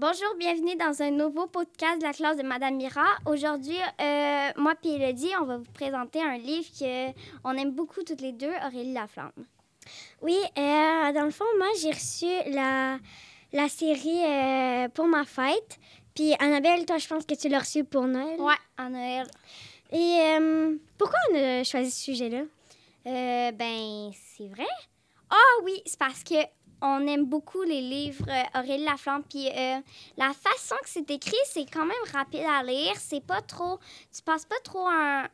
Bonjour, bienvenue dans un nouveau podcast de la classe de Madame Mira. Aujourd'hui, euh, moi et Elodie, on va vous présenter un livre qu'on aime beaucoup toutes les deux, Aurélie Laflamme. Oui, euh, dans le fond, moi, j'ai reçu la, la série euh, pour ma fête. Puis Annabelle, toi, je pense que tu l'as reçu pour Noël. Ouais, à Noël. Et pourquoi on a choisi ce sujet-là? Ben, c'est vrai. Ah oui, c'est parce que on aime beaucoup les livres euh, Aurélie Laflamme. Puis euh, la façon que c'est écrit, c'est quand même rapide à lire. C'est pas trop. Tu passes pas trop un,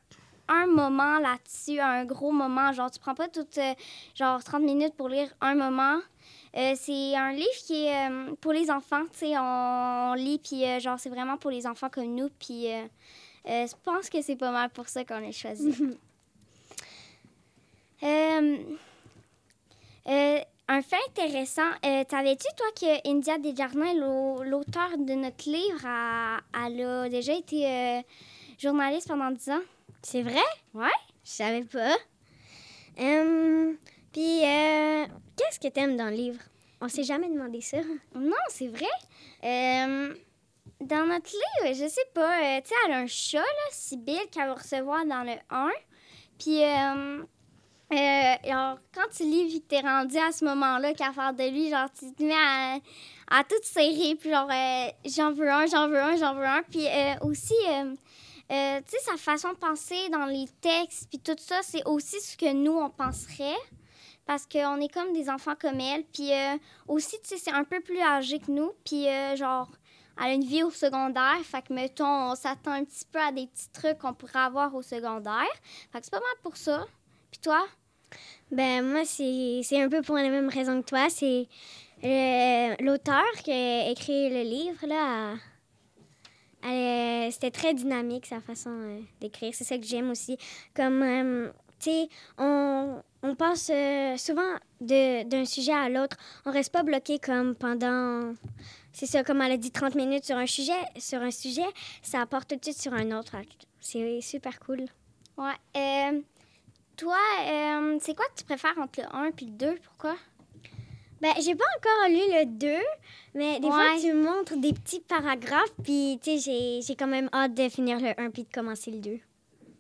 un moment là-dessus, un gros moment. Genre, tu prends pas tout, euh, genre 30 minutes pour lire un moment. Euh, c'est un livre qui est pour les enfants, tu sais, on, on lit, puis genre, c'est vraiment pour les enfants comme nous, puis je pense que c'est pas mal pour ça qu'on l'a choisi. Fait intéressant, euh, t'avais-tu, toi, que India Desjardins, l'au- l'auteur de notre livre, a- elle a déjà été euh, journaliste pendant 10 ans? C'est vrai? Ouais? Je savais pas. Hum, Puis, euh, qu'est-ce que t'aimes dans le livre? On s'est jamais demandé ça. Non, c'est vrai. Euh, dans notre livre, je sais pas, euh, tu sais, elle a un chat, là, Sibylle, qu'elle va recevoir dans le 1. Puis, euh, euh, quand tu lis, puis que t'es rendu à ce moment-là, qu'à faire de lui, genre, tu te mets à, à tout serrer, puis genre, euh, j'en veux un, j'en veux un, j'en veux un. Puis euh, aussi, euh, tu sais, sa façon de penser dans les textes, puis tout ça, c'est aussi ce que nous, on penserait. Parce qu'on est comme des enfants comme elle. Puis aussi, tu sais, c'est un peu plus âgé que nous. Puis genre, elle a une vie au secondaire. Fait que, mettons, on s'attend un petit peu à des petits trucs qu'on pourrait avoir au secondaire. Fait que c'est pas mal pour ça. Puis toi? Ben, moi, c'est c'est un peu pour la même raison que toi. C'est euh, l'auteur qui a écrit le livre, là. C'était très dynamique, sa façon euh, d'écrire. C'est ça que j'aime aussi. Comme, euh, tu sais, on, on passe euh, souvent de- d'un sujet à l'autre. On reste pas bloqué comme pendant. C'est ça, comme elle a dit, 30 minutes sur un sujet. Sur un sujet, ça apporte tout de suite sur un autre. C'est super cool. Ouais. Toi, euh, c'est quoi que tu préfères entre le 1 puis le 2? Pourquoi? Ben, j'ai pas encore lu le 2, mais des fois, tu me montres des petits paragraphes, puis tu sais, j'ai- j'ai quand même hâte de finir le 1 puis de commencer le 2.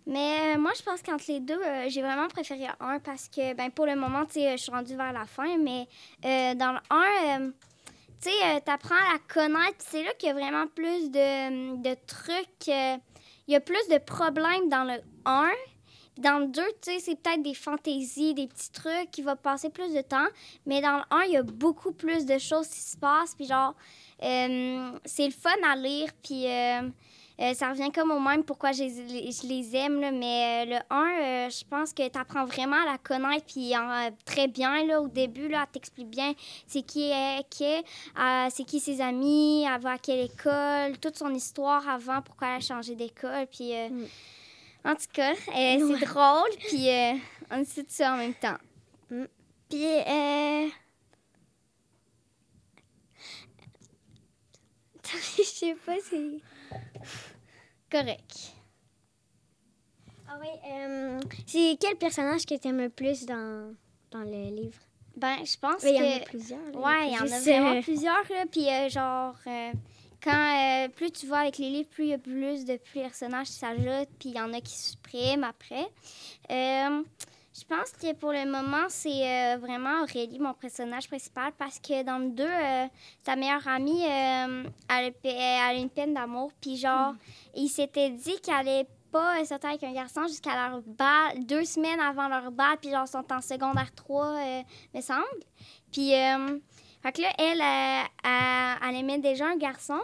Mais euh, moi, je pense qu'entre les deux, euh, j'ai vraiment préféré le 1 parce que, ben, pour le moment, tu sais, je suis rendue vers la fin, mais euh, dans le 1, euh, tu sais, tu apprends à la connaître, c'est là qu'il y a vraiment plus de, de trucs. il y a plus de problèmes dans le 1. Dans le 2, tu sais, c'est peut-être des fantaisies, des petits trucs qui vont passer plus de temps. Mais dans le 1, il y a beaucoup plus de choses qui se passent. Puis genre, euh, c'est le fun à lire. Puis euh, euh, ça revient comme au même pourquoi je les, aime. Là. Mais le 1, euh, je pense que tu apprends vraiment à la connaître. Puis très bien, là, au début, là, elle t'explique bien c'est qui est, qui est c'est qui ses amis, elle va à quelle école, toute son histoire avant, pourquoi elle a changé d'école. Puis Mm. En tout cas, euh, c'est drôle. Puis euh, on sait tout ça en même temps. Puis, euh... je sais pas si... Correct. Ah oui, euh, c'est quel personnage que tu aimes le plus dans, dans le livre? Ben, je pense Ben, Il y en que. a plusieurs. là. Ouais, il y en a vraiment euh, plusieurs, là. Puis, genre, quand euh, plus tu vas avec les livres, plus il y a plus de personnages qui s'ajoutent, puis il y en a qui se suppriment après. Euh, je pense que pour le moment, c'est euh, vraiment Aurélie, mon personnage principal, parce que dans le 2, euh, sa meilleure amie, euh, elle, a une peine d'amour, puis genre, il s'était dit qu'elle allait pas sortir avec un garçon jusqu'à leur bal, deux semaines avant leur bal, puis genre, ils sont en secondaire 3, euh, me semble. Puis, fait que là, elle, euh, elle, elle aimait déjà un garçon.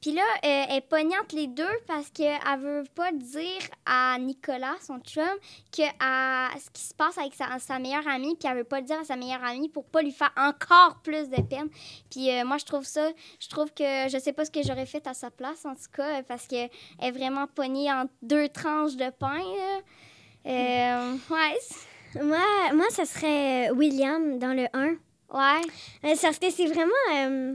Puis là, euh, elle entre les deux parce qu'elle veut pas dire à Nicolas, son chum, que à, ce qui se passe avec sa, meilleure amie, puis elle veut pas le dire à sa meilleure amie pour pas lui faire encore plus de peine. Puis euh, moi, je trouve ça, je trouve que je sais pas ce que j'aurais fait à sa place, en tout cas, parce qu'elle est vraiment pognée entre deux tranches de pain. ouais, Moi, moi, ça serait William dans le 1. Ouais. Euh, parce que c'est vraiment... euh,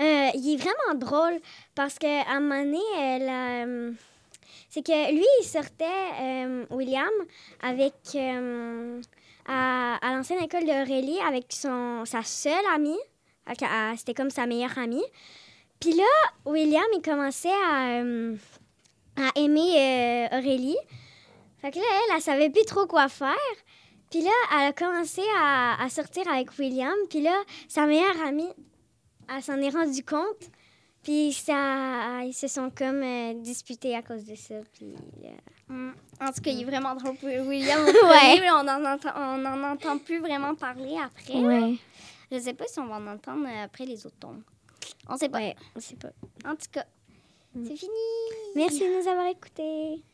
euh, il est vraiment drôle parce qu'à un moment donné, elle, c'est que lui, il sortait, William, avec... à, à l'ancienne école d'Aurélie avec son, sa seule amie. C'était comme sa meilleure amie. Puis là, William, il commençait à, à aimer Aurélie. Fait que là, elle, elle savait plus trop quoi faire. Puis là, elle a commencé à, à sortir avec William. Puis là, sa meilleure amie, elle s'en est rendue compte. Puis ça, ils se sont comme euh, disputés à cause de ça. Puis, euh, Mm. En tout cas, il est vraiment drôle pour William. mais on n'en entend, on en entend plus vraiment parler après. ouais. Je sais pas si on va en entendre euh, après les autres tombes. On sait pas. Ouais, on sait pas. En tout cas, c'est fini. Merci de nous avoir écoutés.